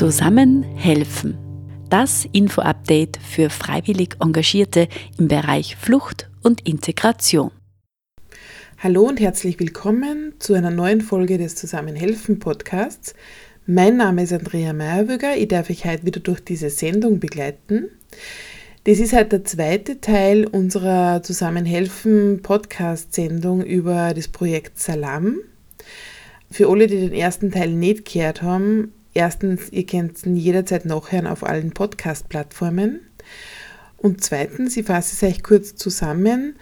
Zusammen helfen. Das Info-Update für freiwillig Engagierte im Bereich Flucht und Integration. Hallo und herzlich willkommen zu einer neuen Folge des Zusammenhelfen Podcasts. Mein Name ist Andrea Meyerwöger. Ich darf euch heute wieder durch diese Sendung begleiten. Das ist halt der zweite Teil unserer Zusammenhelfen Podcast-Sendung über das Projekt Salam. Für alle, die den ersten Teil nicht gehört haben, erstens, ihr könnt ihn jederzeit nachhören auf allen Podcast-Plattformen. Und zweitens, ich fasse es euch kurz zusammen,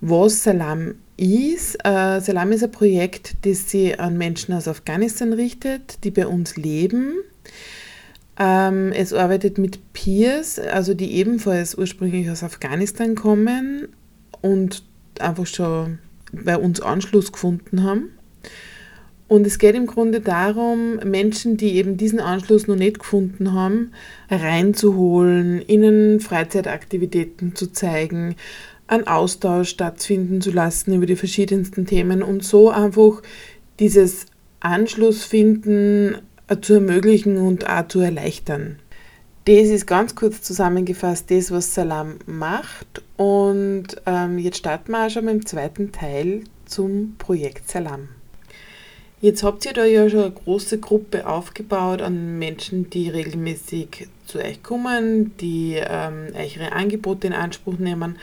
was Salam ist. Äh, Salam ist ein Projekt, das sich an Menschen aus Afghanistan richtet, die bei uns leben. Ähm, es arbeitet mit Peers, also die ebenfalls ursprünglich aus Afghanistan kommen und einfach schon bei uns Anschluss gefunden haben. Und es geht im Grunde darum, Menschen, die eben diesen Anschluss noch nicht gefunden haben, reinzuholen, ihnen Freizeitaktivitäten zu zeigen, einen Austausch stattfinden zu lassen über die verschiedensten Themen und so einfach dieses Anschlussfinden zu ermöglichen und auch zu erleichtern. Das ist ganz kurz zusammengefasst das, was Salam macht. Und ähm, jetzt starten wir auch schon mit dem zweiten Teil zum Projekt Salam. Jetzt habt ihr da ja schon eine große Gruppe aufgebaut an Menschen, die regelmäßig zu euch kommen, die ähm, euch ihre Angebote in Anspruch nehmen.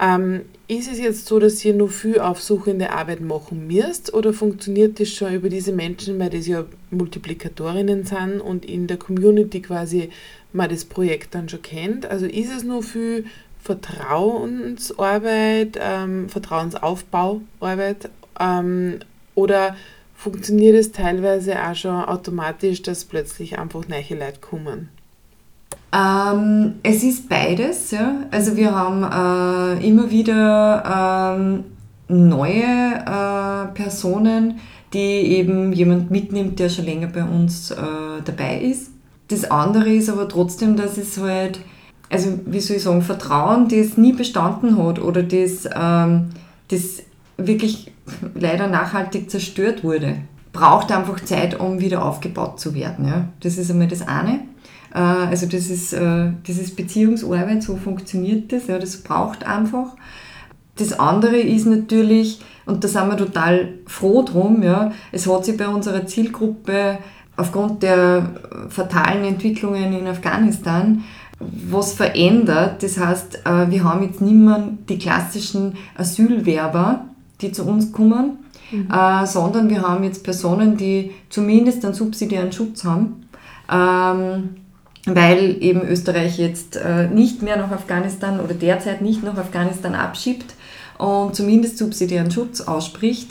Ähm, ist es jetzt so, dass ihr nur viel aufsuchende Arbeit machen müsst oder funktioniert das schon über diese Menschen, weil das ja Multiplikatorinnen sind und in der Community quasi man das Projekt dann schon kennt? Also ist es nur viel Vertrauensarbeit, ähm, Vertrauensaufbauarbeit ähm, oder funktioniert es teilweise auch schon automatisch, dass plötzlich einfach neue Leute kommen? Ähm, es ist beides. Ja. Also wir haben äh, immer wieder ähm, neue äh, Personen, die eben jemand mitnimmt, der schon länger bei uns äh, dabei ist. Das andere ist aber trotzdem, dass es halt, also wie soll ich sagen, Vertrauen, das nie bestanden hat oder das, ähm, das wirklich leider nachhaltig zerstört wurde, braucht einfach Zeit, um wieder aufgebaut zu werden. Ja? Das ist einmal das eine. Äh, also das ist, äh, das ist Beziehungsarbeit, so funktioniert das, ja, das braucht einfach. Das andere ist natürlich, und da sind wir total froh drum, ja, es hat sich bei unserer Zielgruppe aufgrund der fatalen Entwicklungen in Afghanistan was verändert. Das heißt, äh, wir haben jetzt nicht mehr die klassischen Asylwerber, die zu uns kommen, mhm. äh, sondern wir haben jetzt Personen, die zumindest einen subsidiären Schutz haben, ähm, weil eben Österreich jetzt äh, nicht mehr nach Afghanistan oder derzeit nicht nach Afghanistan abschiebt und zumindest subsidiären Schutz ausspricht.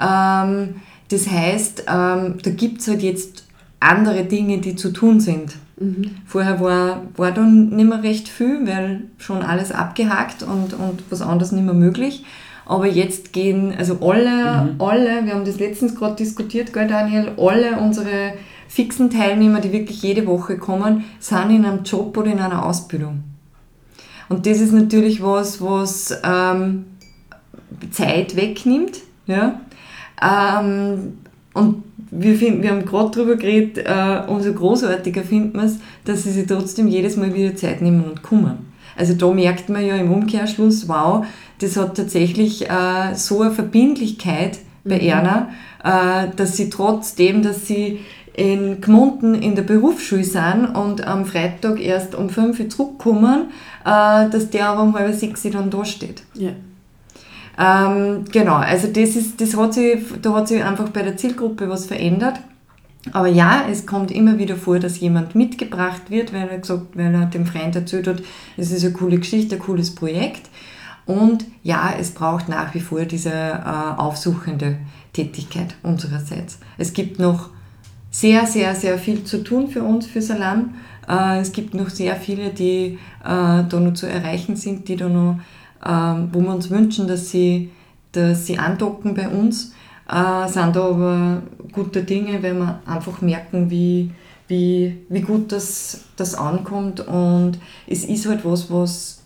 Ähm, das heißt, ähm, da gibt es halt jetzt andere Dinge, die zu tun sind. Mhm. Vorher war, war dann nicht mehr recht viel, weil schon alles abgehakt und, und was anderes nicht mehr möglich. Aber jetzt gehen, also alle, mhm. alle, wir haben das letztens gerade diskutiert, gell Daniel, alle unsere fixen Teilnehmer, die wirklich jede Woche kommen, sind in einem Job oder in einer Ausbildung. Und das ist natürlich was, was ähm, Zeit wegnimmt. Ja? Ähm, und wir, finden, wir haben gerade darüber geredet, äh, umso großartiger finden wir es, dass sie sich trotzdem jedes Mal wieder Zeit nehmen und kommen. Also da merkt man ja im Umkehrschluss, wow, das hat tatsächlich äh, so eine Verbindlichkeit bei mhm. Erna, äh, dass sie trotzdem, dass sie in Gmunden in der Berufsschule sind und am Freitag erst um 5 Uhr zurückkommen, äh, dass der aber um halb sechs dann da steht. Ja. Ähm, genau, also das ist, das hat sich, da hat sich einfach bei der Zielgruppe was verändert. Aber ja, es kommt immer wieder vor, dass jemand mitgebracht wird, weil er gesagt, weil er dem Freund erzählt hat, es ist eine coole Geschichte, ein cooles Projekt. Und ja, es braucht nach wie vor diese äh, aufsuchende Tätigkeit unsererseits. Es gibt noch sehr, sehr, sehr viel zu tun für uns, für Salam. Äh, es gibt noch sehr viele, die äh, da noch zu erreichen sind, die da noch, äh, wo wir uns wünschen, dass sie, dass sie andocken bei uns. Äh, sind da aber gute Dinge, weil wir einfach merken, wie, wie, wie gut das, das ankommt. Und es ist halt was, was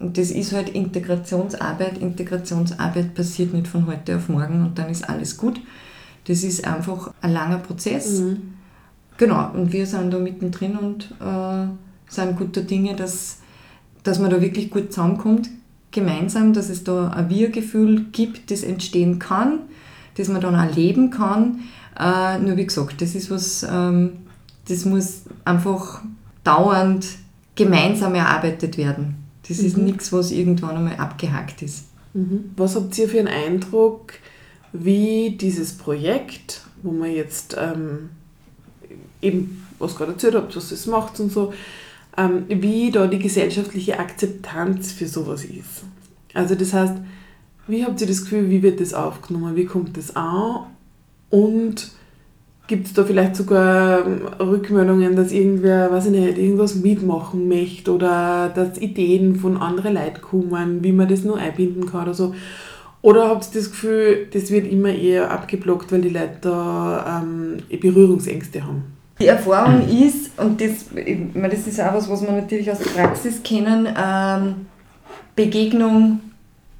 das ist halt Integrationsarbeit. Integrationsarbeit passiert nicht von heute auf morgen und dann ist alles gut. Das ist einfach ein langer Prozess. Mhm. genau, und wir sind da mittendrin und äh, sind guter Dinge, dass, dass man da wirklich gut zusammenkommt, gemeinsam, dass es da ein Wir-Gefühl gibt, das entstehen kann, das man dann auch leben kann. Äh, nur wie gesagt, das ist was, ähm, das muss einfach dauernd gemeinsam erarbeitet werden. Das mhm. ist nichts, was irgendwann einmal abgehakt ist. Mhm. Was habt ihr für einen Eindruck, wie dieses Projekt, wo man jetzt ähm, eben, was gerade erzählt habt, was das macht und so, ähm, wie da die gesellschaftliche Akzeptanz für sowas ist. Also das heißt, wie habt ihr das Gefühl, wie wird das aufgenommen, wie kommt das an und Gibt es da vielleicht sogar Rückmeldungen, dass irgendwer, weiß ich nicht, irgendwas mitmachen möchte oder dass Ideen von anderen Leuten kommen, wie man das nur einbinden kann oder so? Oder habt ihr das Gefühl, das wird immer eher abgeblockt, weil die Leute da ähm, Berührungsängste haben? Die Erfahrung ist, und das, meine, das ist auch was, was wir natürlich aus der Praxis kennen, ähm, Begegnung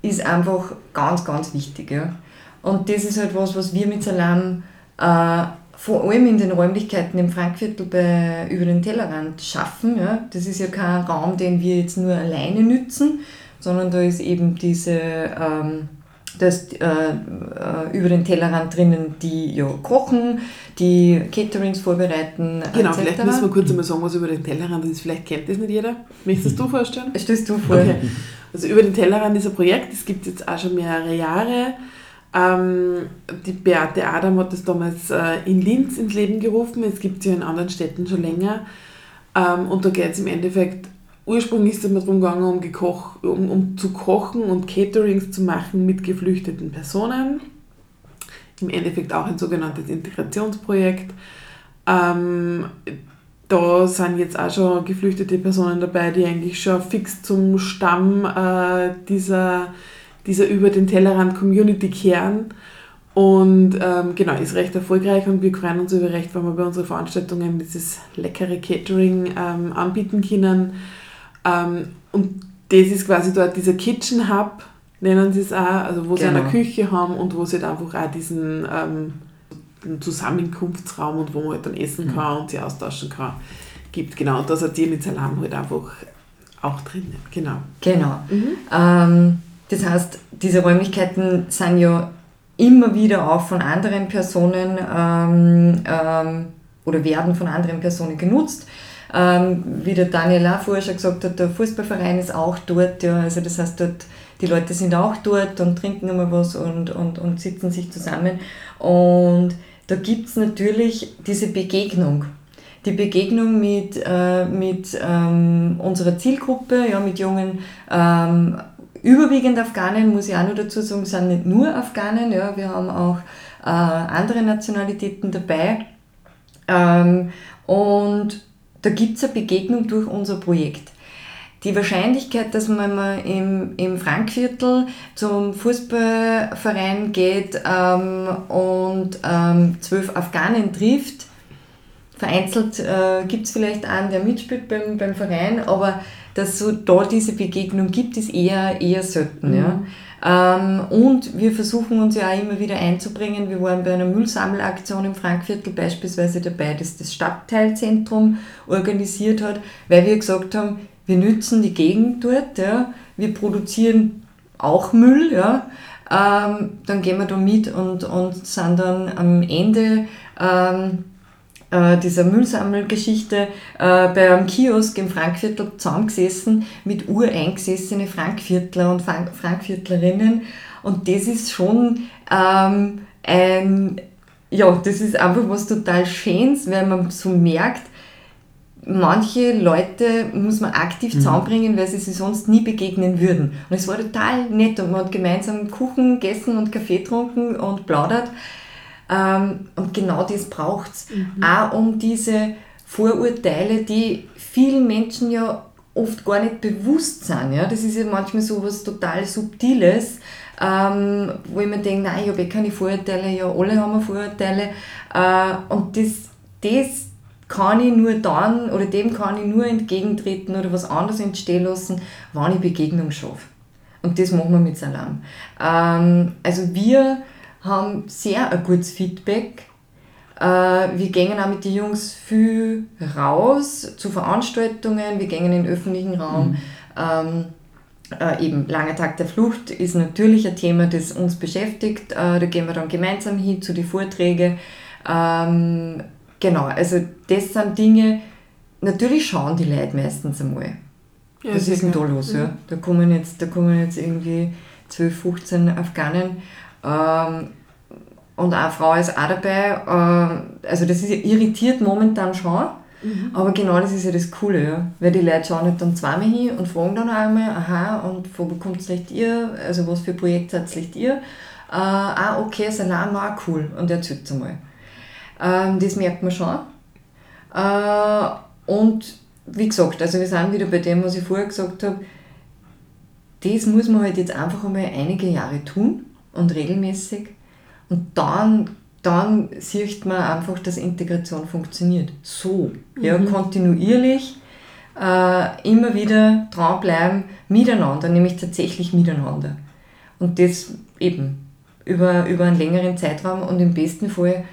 ist einfach ganz, ganz wichtig. Ja? Und das ist halt was, was wir mit Salam äh, vor allem in den Räumlichkeiten im Frankviertel bei, über den Tellerrand schaffen. Ja. Das ist ja kein Raum, den wir jetzt nur alleine nützen, sondern da ist eben diese, ähm, das, äh, äh, über den Tellerrand drinnen, die ja kochen, die Caterings vorbereiten. Genau, etc. vielleicht müssen wir kurz einmal sagen, was über den Tellerrand ist. Vielleicht kennt das nicht jeder. Möchtest du vorstellen? Stellst du vor. Okay. Also über den Tellerrand ist ein Projekt, das gibt es jetzt auch schon mehrere Jahre. Ähm, die Beate Adam hat das damals äh, in Linz ins Leben gerufen. Es gibt es ja in anderen Städten schon länger. Ähm, und da geht es im Endeffekt, ursprünglich ist es darum gegangen, um, gekoch, um, um zu kochen und Caterings zu machen mit geflüchteten Personen. Im Endeffekt auch ein sogenanntes Integrationsprojekt. Ähm, da sind jetzt auch schon geflüchtete Personen dabei, die eigentlich schon fix zum Stamm äh, dieser dieser über den Tellerrand Community kehren. Und ähm, genau, ist recht erfolgreich und wir freuen uns über recht, wenn wir bei unseren Veranstaltungen dieses leckere Catering ähm, anbieten können. Ähm, und das ist quasi dort dieser Kitchen Hub, nennen sie es auch, also wo genau. sie eine Küche haben und wo sie halt einfach auch diesen ähm, Zusammenkunftsraum und wo man halt dann essen mhm. kann und sich austauschen kann, gibt. Genau, und das hat die mit Salam halt einfach auch drin. Genau. Genau. Mhm. Ähm, das heißt, diese Räumlichkeiten sind ja immer wieder auch von anderen Personen ähm, ähm, oder werden von anderen Personen genutzt. Ähm, wie der Daniel auch vorher schon gesagt hat, der Fußballverein ist auch dort. Ja, also das heißt, dort, die Leute sind auch dort und trinken immer was und, und, und sitzen sich zusammen. Und da gibt es natürlich diese Begegnung. Die Begegnung mit, äh, mit ähm, unserer Zielgruppe, ja, mit jungen ähm, Überwiegend Afghanen, muss ich auch noch dazu sagen, sind nicht nur Afghanen, ja, wir haben auch äh, andere Nationalitäten dabei. Ähm, und da gibt es eine Begegnung durch unser Projekt. Die Wahrscheinlichkeit, dass man mal im, im Frankviertel zum Fußballverein geht ähm, und ähm, zwölf Afghanen trifft, vereinzelt äh, gibt es vielleicht einen, der mitspielt beim, beim Verein, aber dass so da diese Begegnung gibt, ist eher, eher selten. Mhm. Ja. Ähm, und wir versuchen uns ja auch immer wieder einzubringen. Wir waren bei einer Müllsammelaktion im Frankviertel beispielsweise dabei, das das Stadtteilzentrum organisiert hat, weil wir gesagt haben, wir nützen die Gegend dort, ja. wir produzieren auch Müll, ja. Ähm, dann gehen wir da mit und, und sind dann am Ende ähm, äh, dieser Müllsammelgeschichte äh, bei einem Kiosk im Frankviertel zusammengesessen mit ureingesessene Frankviertler und Frank Frankviertlerinnen. Und das ist schon ähm, ein, ja, das ist einfach was total Schönes, weil man so merkt, manche Leute muss man aktiv mhm. zusammenbringen, weil sie sich sonst nie begegnen würden. Und es war total nett und man hat gemeinsam Kuchen gegessen und Kaffee getrunken und plaudert. Ähm, und genau das braucht es. Mhm. Auch um diese Vorurteile, die vielen Menschen ja oft gar nicht bewusst sind. Ja? Das ist ja manchmal so was total Subtiles, ähm, wo ich mir denke, nein, ich habe eh keine Vorurteile, ja, alle haben Vorurteile. Äh, und das, das kann ich nur dann, oder dem kann ich nur entgegentreten oder was anderes entstehen lassen, wenn ich Begegnung schaffe. Und das machen wir mit Salam. Ähm, also wir haben sehr ein gutes Feedback. Äh, wir gehen auch mit den Jungs viel raus zu Veranstaltungen, wir gehen in den öffentlichen Raum. Mhm. Ähm, äh, eben langer Tag der Flucht ist natürlich ein Thema, das uns beschäftigt. Äh, da gehen wir dann gemeinsam hin zu den Vorträgen. Ähm, genau, also das sind Dinge, natürlich schauen die Leute meistens einmal. Ja, Was ist denn da los? Mhm. Ja? Da, kommen jetzt, da kommen jetzt irgendwie 12, 15 Afghanen. Ähm, und eine Frau ist auch dabei. Äh, also das ist irritiert momentan schon. Mhm. Aber genau das ist ja das Coole, ja. Weil die Leute schauen nicht dann zweimal hin und fragen dann einmal, aha, und wo bekommt es ihr? Also was für Projekte seid ihr? Äh, ah, okay, Salam, auch cool. Und erzählt es einmal. Ähm, das merkt man schon. Äh, und wie gesagt, also wir sind wieder bei dem, was ich vorher gesagt habe, das muss man halt jetzt einfach einmal einige Jahre tun und regelmäßig. Und dann, dann sieht man einfach, dass Integration funktioniert. So, mhm. ja, kontinuierlich, äh, immer wieder dranbleiben, miteinander, nämlich tatsächlich miteinander. Und das eben über, über einen längeren Zeitraum und im besten Fall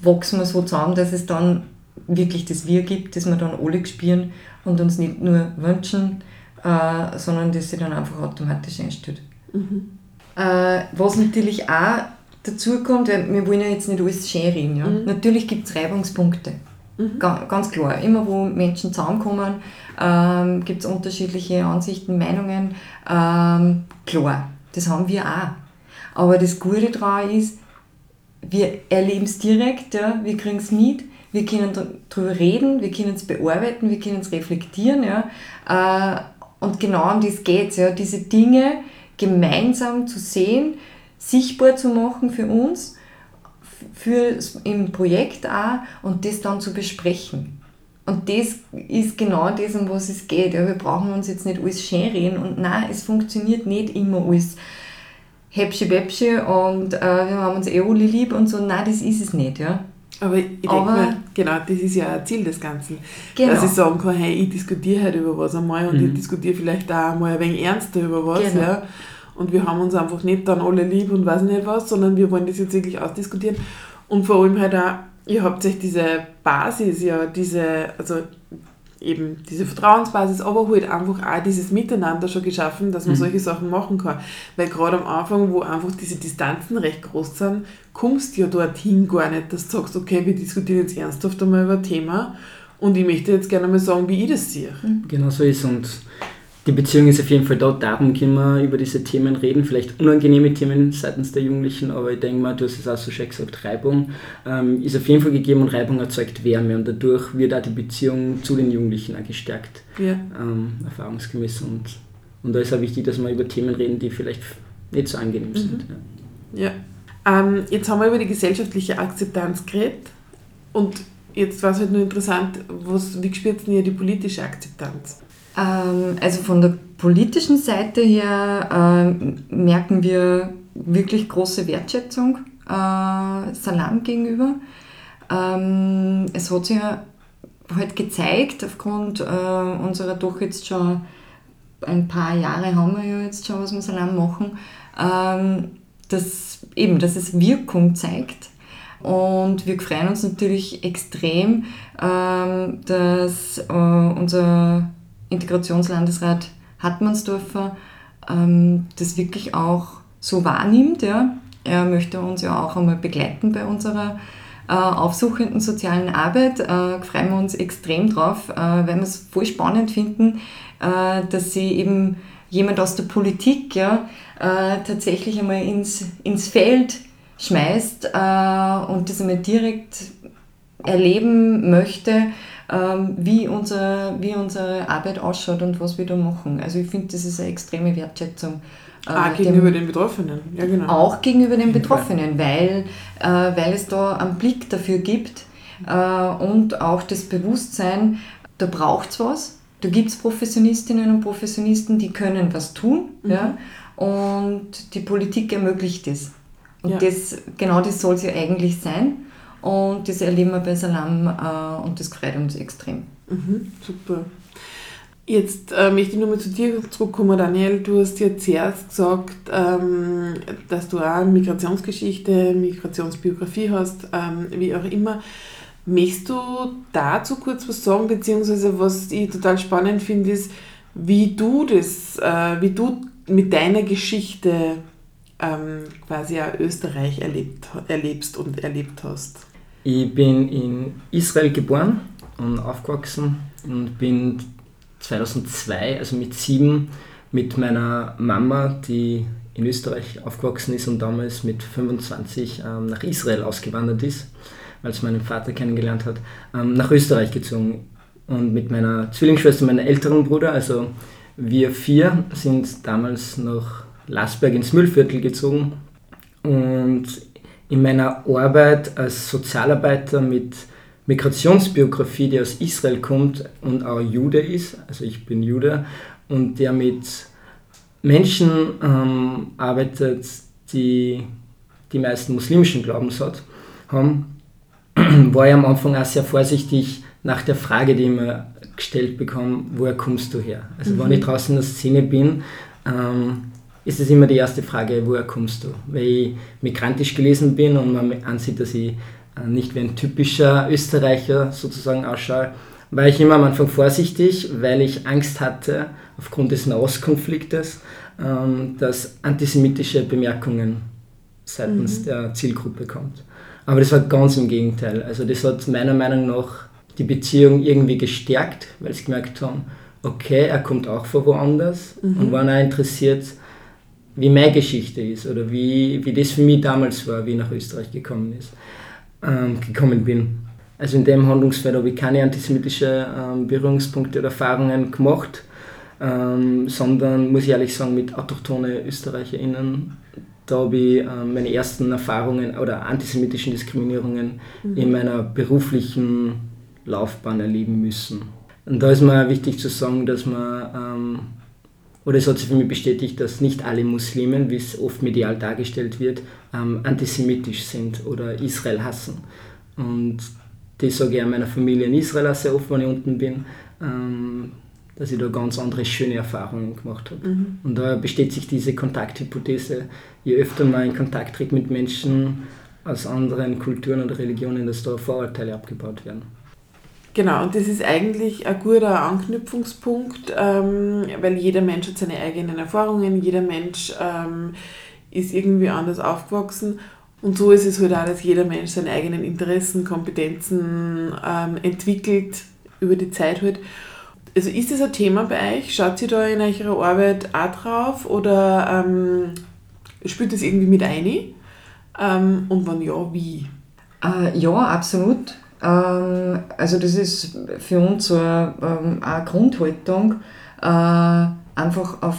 wachsen wir so zusammen, dass es dann wirklich das Wir gibt, das wir dann alle spüren und uns nicht nur wünschen, äh, sondern das sich dann einfach automatisch einstellt. Mhm. Äh, was natürlich auch dazu kommt, weil wir wollen ja jetzt nicht alles schön reden, ja? Mhm. natürlich gibt es Reibungspunkte. Mhm. Ganz klar, immer wo Menschen zusammenkommen, ähm, gibt es unterschiedliche Ansichten, Meinungen. Ähm, klar, das haben wir auch. Aber das Gute daran ist, wir erleben es direkt, ja, wir kriegen es mit, wir können darüber reden, wir können es bearbeiten, wir können es reflektieren. Ja, äh, und genau um das geht es, ja, diese Dinge gemeinsam zu sehen, sichtbar zu machen für uns, für im Projekt auch und das dann zu besprechen. Und das ist genau das, um was es geht. Ja, wir brauchen uns jetzt nicht alles schön und nein, es funktioniert nicht immer alles häbsche bäbsche und äh, wir haben uns eh alle lieb und so. Nein, das ist es nicht. Ja. Aber ich denke mir, genau, das ist ja ein Ziel des Ganzen. Genau. Dass ich sagen kann, hey, ich diskutiere halt über was einmal und mhm. ich diskutiere vielleicht auch mal ein wenig ernster über was. Genau. Ja. Und wir haben uns einfach nicht dann alle lieb und weiß nicht was, sondern wir wollen das jetzt wirklich ausdiskutieren. Und vor allem halt auch, ihr habt euch diese Basis, ja, diese, also eben diese Vertrauensbasis, aber halt einfach auch dieses Miteinander schon geschaffen, dass man mhm. solche Sachen machen kann. Weil gerade am Anfang, wo einfach diese Distanzen recht groß sind, kommst du ja dorthin gar nicht, dass du sagst, okay, wir diskutieren jetzt ernsthaft einmal über ein Thema und ich möchte jetzt gerne mal sagen, wie ich das sehe. Mhm. Genau so ist und die Beziehung ist auf jeden Fall da, darum können wir über diese Themen reden, vielleicht unangenehme Themen seitens der Jugendlichen, aber ich denke mal, du hast es auch so schön gesagt, Reibung ähm, ist auf jeden Fall gegeben und Reibung erzeugt Wärme und dadurch wird auch die Beziehung zu den Jugendlichen auch gestärkt, ja. ähm, erfahrungsgemäß und, und da ist auch wichtig, dass wir über Themen reden, die vielleicht nicht so angenehm mhm. sind. Ja, ja. Ähm, jetzt haben wir über die gesellschaftliche Akzeptanz geredet und jetzt war es halt nur interessant, was, wie spürt ihr die politische Akzeptanz? Ähm, also von der politischen Seite her äh, merken wir wirklich große Wertschätzung äh, Salam gegenüber. Ähm, es hat sich ja halt gezeigt, aufgrund äh, unserer doch jetzt schon ein paar Jahre haben wir ja jetzt schon, was wir Salam machen, ähm, dass eben, dass es Wirkung zeigt. Und wir freuen uns natürlich extrem, ähm, dass äh, unser Integrationslandesrat Hartmannsdorfer ähm, das wirklich auch so wahrnimmt. Ja. Er möchte uns ja auch einmal begleiten bei unserer äh, aufsuchenden sozialen Arbeit. Äh, freuen wir uns extrem drauf, äh, weil wir es voll spannend finden, äh, dass sie eben jemand aus der Politik ja, äh, tatsächlich einmal ins, ins Feld schmeißt äh, und das einmal direkt erleben möchte wie, unser, wie unsere Arbeit ausschaut und was wir da machen. Also ich finde, das ist eine extreme Wertschätzung. Äh, ah, gegenüber dem, den Betroffenen, ja genau. Auch gegenüber den Betroffenen, weil, äh, weil es da einen Blick dafür gibt äh, und auch das Bewusstsein, da braucht es was. Da gibt es Professionistinnen und Professionisten, die können was tun mhm. ja, und die Politik ermöglicht das. Und ja. das, genau das soll es ja eigentlich sein. Und das erleben wir bei Salam äh, und das freut uns extrem. Mhm, super. Jetzt äh, möchte ich nochmal zu dir zurückkommen, Daniel. Du hast ja zuerst gesagt, ähm, dass du auch Migrationsgeschichte, Migrationsbiografie hast, ähm, wie auch immer. Möchtest du dazu kurz was sagen, beziehungsweise was ich total spannend finde, ist, wie du das, äh, wie du mit deiner Geschichte ähm, quasi auch Österreich erlebt, erlebst und erlebt hast? Ich bin in Israel geboren und aufgewachsen und bin 2002, also mit sieben, mit meiner Mama, die in Österreich aufgewachsen ist und damals mit 25 ähm, nach Israel ausgewandert ist, weil sie meinen Vater kennengelernt hat, ähm, nach Österreich gezogen. Und mit meiner Zwillingsschwester, meinem älteren Bruder, also wir vier, sind damals nach Lasberg ins Müllviertel gezogen. Und in meiner Arbeit als Sozialarbeiter mit Migrationsbiografie, die aus Israel kommt und auch Jude ist, also ich bin Jude, und der mit Menschen ähm, arbeitet, die die meisten muslimischen Glaubens hat, haben, war ich am Anfang auch sehr vorsichtig nach der Frage, die ich mir gestellt bekomme, woher kommst du her? Also mhm. wenn ich draußen in der Szene bin, ähm, ist es immer die erste Frage, woher kommst du? Weil ich migrantisch gelesen bin und man ansieht, dass ich äh, nicht wie ein typischer Österreicher sozusagen ausschaue, war ich immer am Anfang vorsichtig, weil ich Angst hatte, aufgrund des Nahostkonfliktes, ähm, dass antisemitische Bemerkungen seitens mhm. der Zielgruppe kommt. Aber das war ganz im Gegenteil. Also das hat meiner Meinung nach die Beziehung irgendwie gestärkt, weil sie gemerkt haben, okay, er kommt auch von woanders mhm. und waren auch interessiert, wie meine Geschichte ist oder wie, wie das für mich damals war, wie ich nach Österreich gekommen ist ähm, gekommen bin. Also in dem Handlungsfeld habe ich keine antisemitische ähm, Berührungspunkte oder Erfahrungen gemacht, ähm, sondern muss ich ehrlich sagen, mit autochtone ÖsterreicherInnen, da habe ich ähm, meine ersten Erfahrungen oder antisemitischen Diskriminierungen mhm. in meiner beruflichen Laufbahn erleben müssen. Und da ist mir wichtig zu sagen, dass man, ähm, oder es hat sich für mich bestätigt, dass nicht alle Muslimen, wie es oft medial dargestellt wird, ähm, antisemitisch sind oder Israel hassen. Und das sage ich auch meiner Familie in Israel sehr oft, wenn ich unten bin, ähm, dass ich da ganz andere schöne Erfahrungen gemacht habe. Mhm. Und da bestätigt sich diese Kontakthypothese, je öfter man in Kontakt tritt mit Menschen aus anderen Kulturen oder Religionen, dass da Vorurteile abgebaut werden. Genau, und das ist eigentlich ein guter Anknüpfungspunkt, ähm, weil jeder Mensch hat seine eigenen Erfahrungen, jeder Mensch ähm, ist irgendwie anders aufgewachsen. Und so ist es halt auch, dass jeder Mensch seine eigenen Interessen, Kompetenzen ähm, entwickelt über die Zeit halt. Also ist das ein Thema bei euch? Schaut ihr da in eurer Arbeit auch drauf oder ähm, spielt das irgendwie mit ein? Ähm, und wenn ja, wie? Äh, ja, absolut. Ähm, also das ist für uns so eine, ähm, eine Grundhaltung, äh, einfach auf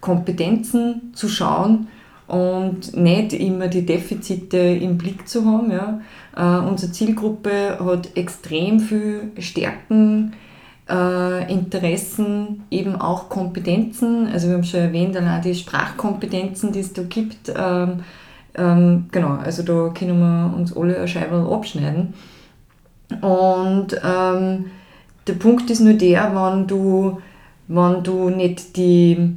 Kompetenzen zu schauen, und nicht immer die Defizite im Blick zu haben. Ja. Äh, unsere Zielgruppe hat extrem viel Stärken, äh, Interessen, eben auch Kompetenzen. Also wir haben schon erwähnt, allein die Sprachkompetenzen, die es da gibt. Ähm, ähm, genau, also da können wir uns alle eine Scheibe abschneiden. Und ähm, der Punkt ist nur der, wenn du, wenn du nicht die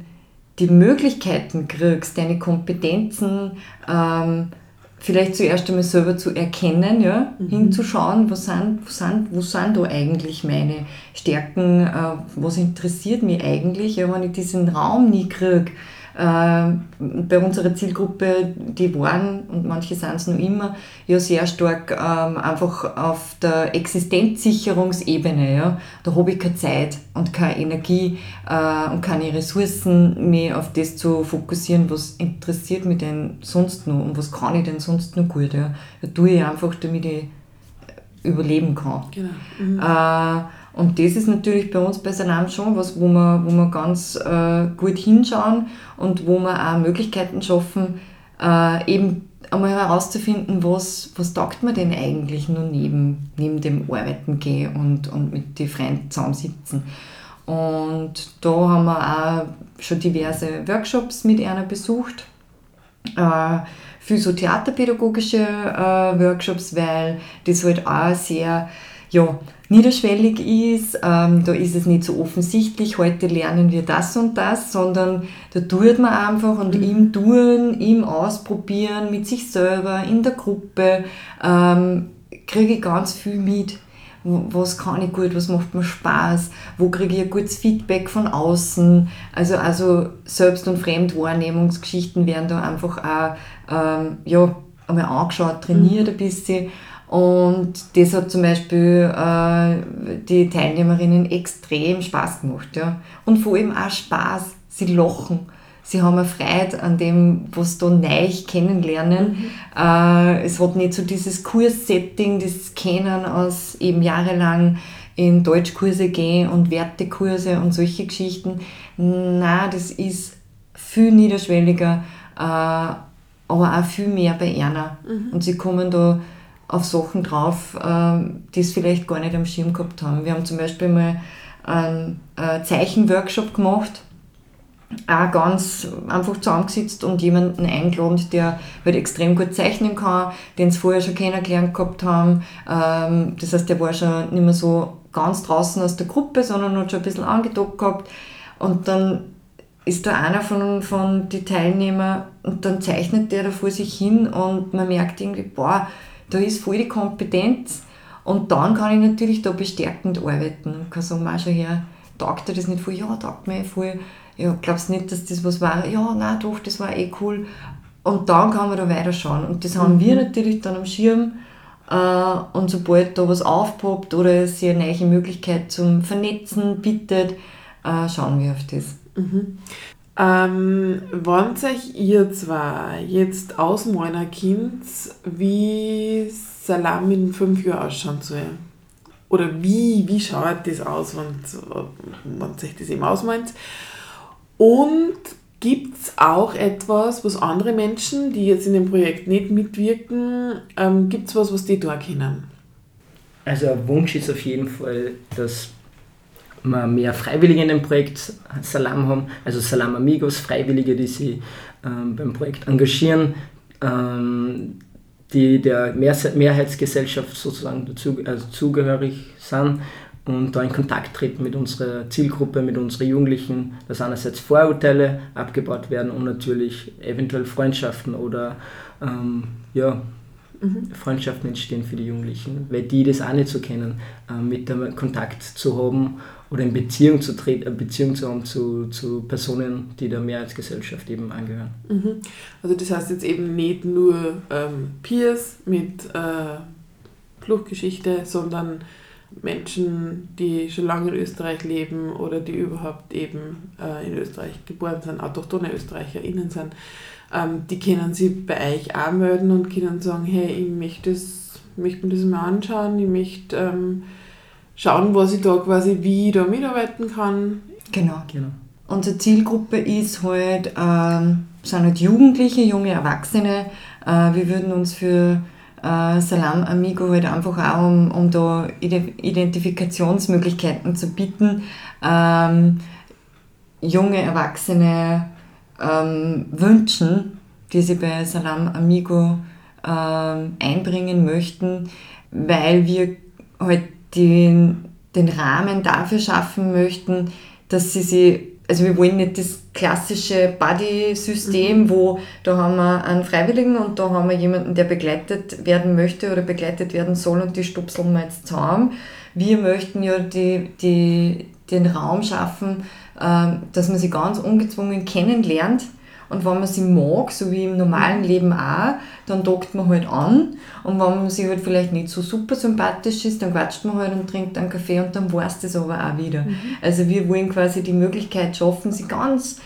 die Möglichkeiten kriegst, deine Kompetenzen ähm, vielleicht zuerst einmal selber zu erkennen, ja, mhm. hinzuschauen, was sind, wo, sind, wo sind da eigentlich meine Stärken, äh, was interessiert mich eigentlich, ja, wenn ich diesen Raum nie kriege, bei unserer Zielgruppe, die waren, und manche sind es noch immer, ja sehr stark ähm, einfach auf der Existenzsicherungsebene. Ja. Da habe ich keine Zeit und keine Energie äh, und keine Ressourcen, mich auf das zu fokussieren, was interessiert mich denn sonst noch und was kann ich denn sonst noch gut. Ja. Da tue ich einfach, damit ich überleben kann. Genau. Mhm. Äh, und das ist natürlich bei uns bei Salam schon was, wo wir, wo wir ganz äh, gut hinschauen und wo wir auch Möglichkeiten schaffen, äh, eben einmal herauszufinden, was, was taugt man denn eigentlich nur neben, neben dem Arbeiten gehen und, und mit den Freunden zusammensitzen. Und da haben wir auch schon diverse Workshops mit einer besucht. Äh, für so theaterpädagogische äh, Workshops, weil das halt auch sehr ja, niederschwellig ist, ähm, da ist es nicht so offensichtlich, heute lernen wir das und das, sondern da tut man einfach und mhm. im Tun, im Ausprobieren, mit sich selber, in der Gruppe, ähm, kriege ich ganz viel mit. Was kann ich gut, was macht mir Spaß, wo kriege ich ein gutes Feedback von außen. Also, also Selbst- und Fremdwahrnehmungsgeschichten werden da einfach auch ähm, ja, einmal angeschaut, trainiert mhm. ein bisschen. Und das hat zum Beispiel äh, die Teilnehmerinnen extrem Spaß gemacht. Ja. Und vor allem auch Spaß. Sie lachen. Sie haben eine Freude an dem, was sie da neu kennenlernen. Mhm. Äh, es hat nicht so dieses Kurssetting, das Kennen aus eben jahrelang in Deutschkurse gehen und Wertekurse und solche Geschichten. Na, das ist viel niederschwelliger, äh, aber auch viel mehr bei Erna. Mhm. Und sie kommen da auf Sachen drauf, ähm, die es vielleicht gar nicht am Schirm gehabt haben. Wir haben zum Beispiel mal einen Zeichenworkshop gemacht, auch ganz einfach zusammengesetzt und jemanden eingeladen, der halt extrem gut zeichnen kann, den sie vorher schon kennengelernt gehabt haben. Ähm, das heißt, der war schon nicht mehr so ganz draußen aus der Gruppe, sondern hat schon ein bisschen angedockt gehabt. Und dann ist da einer von, von den Teilnehmern und dann zeichnet der da vor sich hin und man merkt irgendwie, boah, da ist voll die Kompetenz und dann kann ich natürlich da bestärkend arbeiten und kann sagen, schau her, taugt dir das nicht voll? Ja, taugt mir voll. Ja, glaubst nicht, dass das was war? Ja, nein, doch, das war eh cool. Und dann kann man da weiterschauen. Und das haben mhm. wir natürlich dann am Schirm. Äh, und sobald da was aufpoppt oder es eine neue Möglichkeit zum Vernetzen bietet, äh, schauen wir auf das. Mhm. Ähm, wann euch ihr zwei jetzt aus meiner Kind, wie Salam in fünf Jahren ausschauen soll? Oder wie, wie schaut das aus, wenn, man sich das eben ausmeint? Und gibt es auch etwas, was andere Menschen, die jetzt in dem Projekt nicht mitwirken, ähm, gibt es was, was die da kennen? Also ein Wunsch ist auf jeden Fall, dass mehr Freiwillige in dem Projekt Salam haben, also Salam Amigos, Freiwillige, die sich ähm, beim Projekt engagieren, ähm, die der Mehrheitsgesellschaft sozusagen dazu, also zugehörig sind und da in Kontakt treten mit unserer Zielgruppe, mit unseren Jugendlichen, dass einerseits Vorurteile abgebaut werden und natürlich eventuell Freundschaften oder ähm, ja, Freundschaften entstehen für die Jugendlichen, weil die das auch nicht so kennen, äh, mit dem Kontakt zu haben oder in Beziehung zu treten, eine Beziehung zu haben zu, zu Personen, die der Mehrheitsgesellschaft eben angehören. Mhm. Also das heißt jetzt eben nicht nur ähm, Peers mit äh, Fluchtgeschichte, sondern Menschen, die schon lange in Österreich leben oder die überhaupt eben äh, in Österreich geboren sind, autochtone ÖsterreicherInnen sind, ähm, die können sich bei euch anmelden und können sagen, hey, ich möchte, das, möchte mir das mal anschauen, ich möchte ähm, schauen, was ich da quasi, wie ich da mitarbeiten kann. Genau. genau. Unsere Zielgruppe ist halt, ähm, sind halt Jugendliche, junge Erwachsene. Äh, wir würden uns für äh, Salam Amigo halt einfach auch, um, um da Identifikationsmöglichkeiten zu bieten, ähm, junge Erwachsene ähm, wünschen, die sie bei Salam Amigo ähm, einbringen möchten, weil wir halt den, den Rahmen dafür schaffen möchten, dass sie sie, also wir wollen nicht das klassische Buddy-System, mhm. wo da haben wir einen Freiwilligen und da haben wir jemanden, der begleitet werden möchte oder begleitet werden soll und die stupseln wir jetzt zusammen. Wir möchten ja die, die, den Raum schaffen, dass man sie ganz ungezwungen kennenlernt und wenn man sie mag, so wie im normalen Leben auch, dann dockt man halt an. Und wenn man sie halt vielleicht nicht so super sympathisch ist, dann quatscht man halt und trinkt einen Kaffee und dann war es das aber auch wieder. Mhm. Also wir wollen quasi die Möglichkeit schaffen, sie ganz,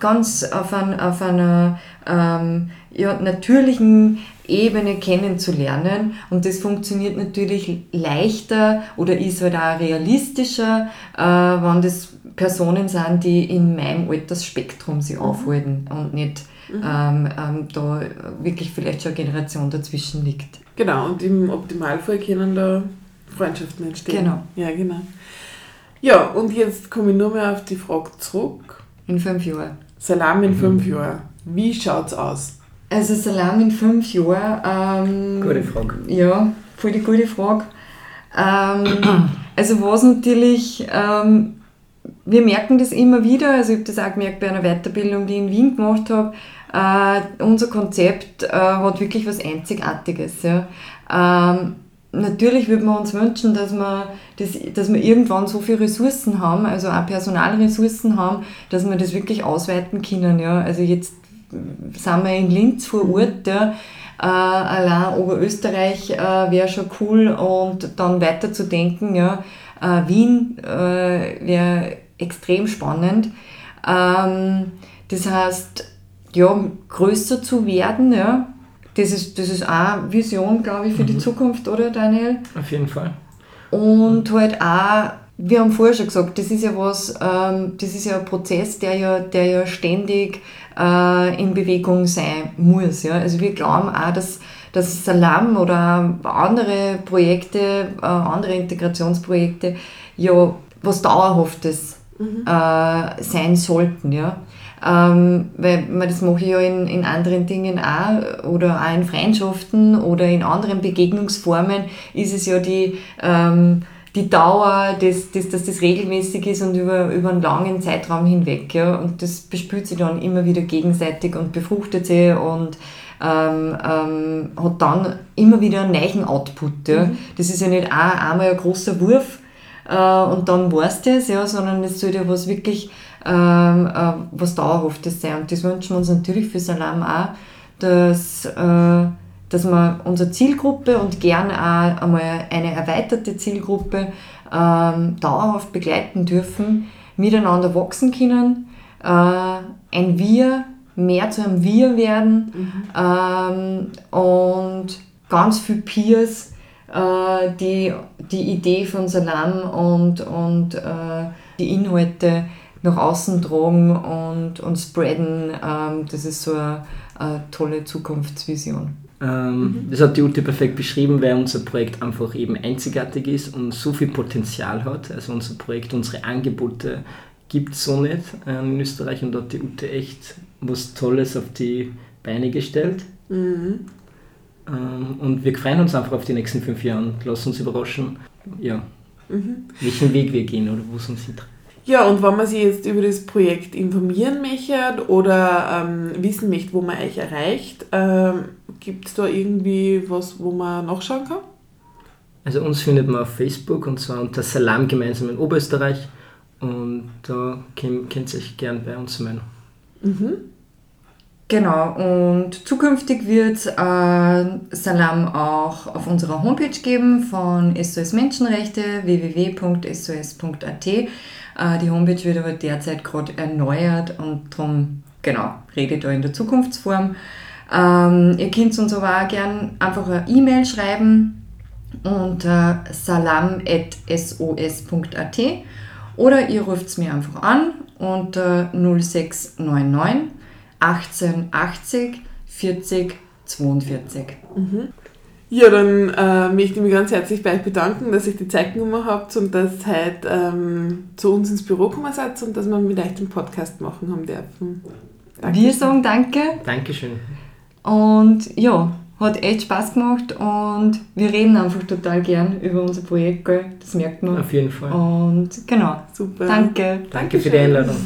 ganz auf, ein, auf einer ähm, ja, natürlichen Ebene kennenzulernen. Und das funktioniert natürlich leichter oder ist halt auch realistischer, äh, wenn das Personen sind, die in meinem Altersspektrum sich mhm. aufhalten und nicht mhm. ähm, ähm, da wirklich vielleicht schon eine Generation dazwischen liegt. Genau, und im Optimalfall können da Freundschaften entstehen. Genau. Ja, genau. Ja, und jetzt komme ich nur mehr auf die Frage zurück. In fünf Jahren. Salam in mhm. fünf Jahren. Wie schaut es aus? Also Salam in fünf Jahren. Ähm, gute Frage. Ja, voll die gute Frage. Ähm, also was natürlich, ähm, wir merken das immer wieder, also ich habe das auch gemerkt bei einer Weiterbildung, die ich in Wien gemacht habe, äh, unser Konzept äh, hat wirklich was Einzigartiges. Ja. Ähm, natürlich würde man uns wünschen, dass wir, das, dass wir irgendwann so viele Ressourcen haben, also auch Personalressourcen haben, dass wir das wirklich ausweiten können. Ja. Also jetzt sind wir in Linz vor Ort, ja. Äh, allein Oberösterreich äh, wäre schon cool und dann weiter zu denken, ja. Äh, Wien äh, wäre extrem spannend. Ähm, das heißt, ja, größer zu werden, ja, das ist, das ist auch Vision, glaube ich, für mhm. die Zukunft, oder Daniel? Auf jeden Fall. Und halt auch, wir haben vorher schon gesagt, das ist ja was, ähm, das ist ja ein Prozess, der ja, der ja ständig äh, in Bewegung sein muss. Ja? Also wir glauben auch, dass, dass Salam oder andere Projekte, äh, andere Integrationsprojekte ja was Dauerhaftes mhm. äh, sein sollten. Ja? Ähm, weil das mache ich ja in, in anderen Dingen auch oder auch in Freundschaften oder in anderen Begegnungsformen ist es ja die, ähm, die Dauer, dass, dass, dass das regelmäßig ist und über, über einen langen Zeitraum hinweg. Ja? Und das bespült sich dann immer wieder gegenseitig und befruchtet sie und ähm, ähm, hat dann immer wieder einen neuen Output. Ja? Mhm. Das ist ja nicht auch einmal ein großer Wurf äh, und dann war es das, ja, sondern es soll ja was wirklich was Dauerhaftes sein. Und das wünschen wir uns natürlich für Salam auch, dass, äh, dass wir unsere Zielgruppe und gerne auch einmal eine erweiterte Zielgruppe ähm, dauerhaft begleiten dürfen, miteinander wachsen können, äh, ein Wir mehr zu einem Wir werden mhm. ähm, und ganz viele Peers, äh, die die Idee von Salam und, und äh, die Inhalte nach außen tragen und, und spreaden. Ähm, das ist so eine, eine tolle Zukunftsvision. Ähm, mhm. Das hat die Ute perfekt beschrieben, weil unser Projekt einfach eben einzigartig ist und so viel Potenzial hat. Also unser Projekt, unsere Angebote gibt es so nicht in Österreich und da hat die Ute echt was Tolles auf die Beine gestellt. Mhm. Ähm, und wir freuen uns einfach auf die nächsten fünf Jahre. Lass uns überraschen, ja, mhm. welchen Weg wir gehen oder wo es uns hinterher. Ja, und wenn man sich jetzt über das Projekt informieren möchte oder ähm, wissen möchte, wo man euch erreicht, ähm, gibt es da irgendwie was, wo man nachschauen kann? Also uns findet man auf Facebook und zwar unter Salam gemeinsam in Oberösterreich und da könnt ihr euch gern bei uns melden. Mhm. Genau, und zukünftig wird es äh, Salam auch auf unserer Homepage geben von SOS Menschenrechte www.sos.at. Äh, die Homepage wird aber derzeit gerade erneuert und darum, genau, redet da in der Zukunftsform. Ähm, ihr könnt uns aber auch gerne einfach eine E-Mail schreiben unter salam.sos.at oder ihr ruft es mir einfach an unter 0699 1880 40 42. Mhm. Ja, dann äh, möchte ich mich ganz herzlich bei euch bedanken, dass ihr die Zeit genommen habt und dass ihr heute ähm, zu uns ins Büro gekommen seid und dass wir mit euch den Podcast machen haben dürfen. Dankeschön. Wir sagen Danke. Dankeschön. Und ja, hat echt Spaß gemacht und wir reden einfach total gern über unser Projekt, gell? das merkt man. Auf jeden Fall. Und genau. Super. Danke. Danke für die Einladung.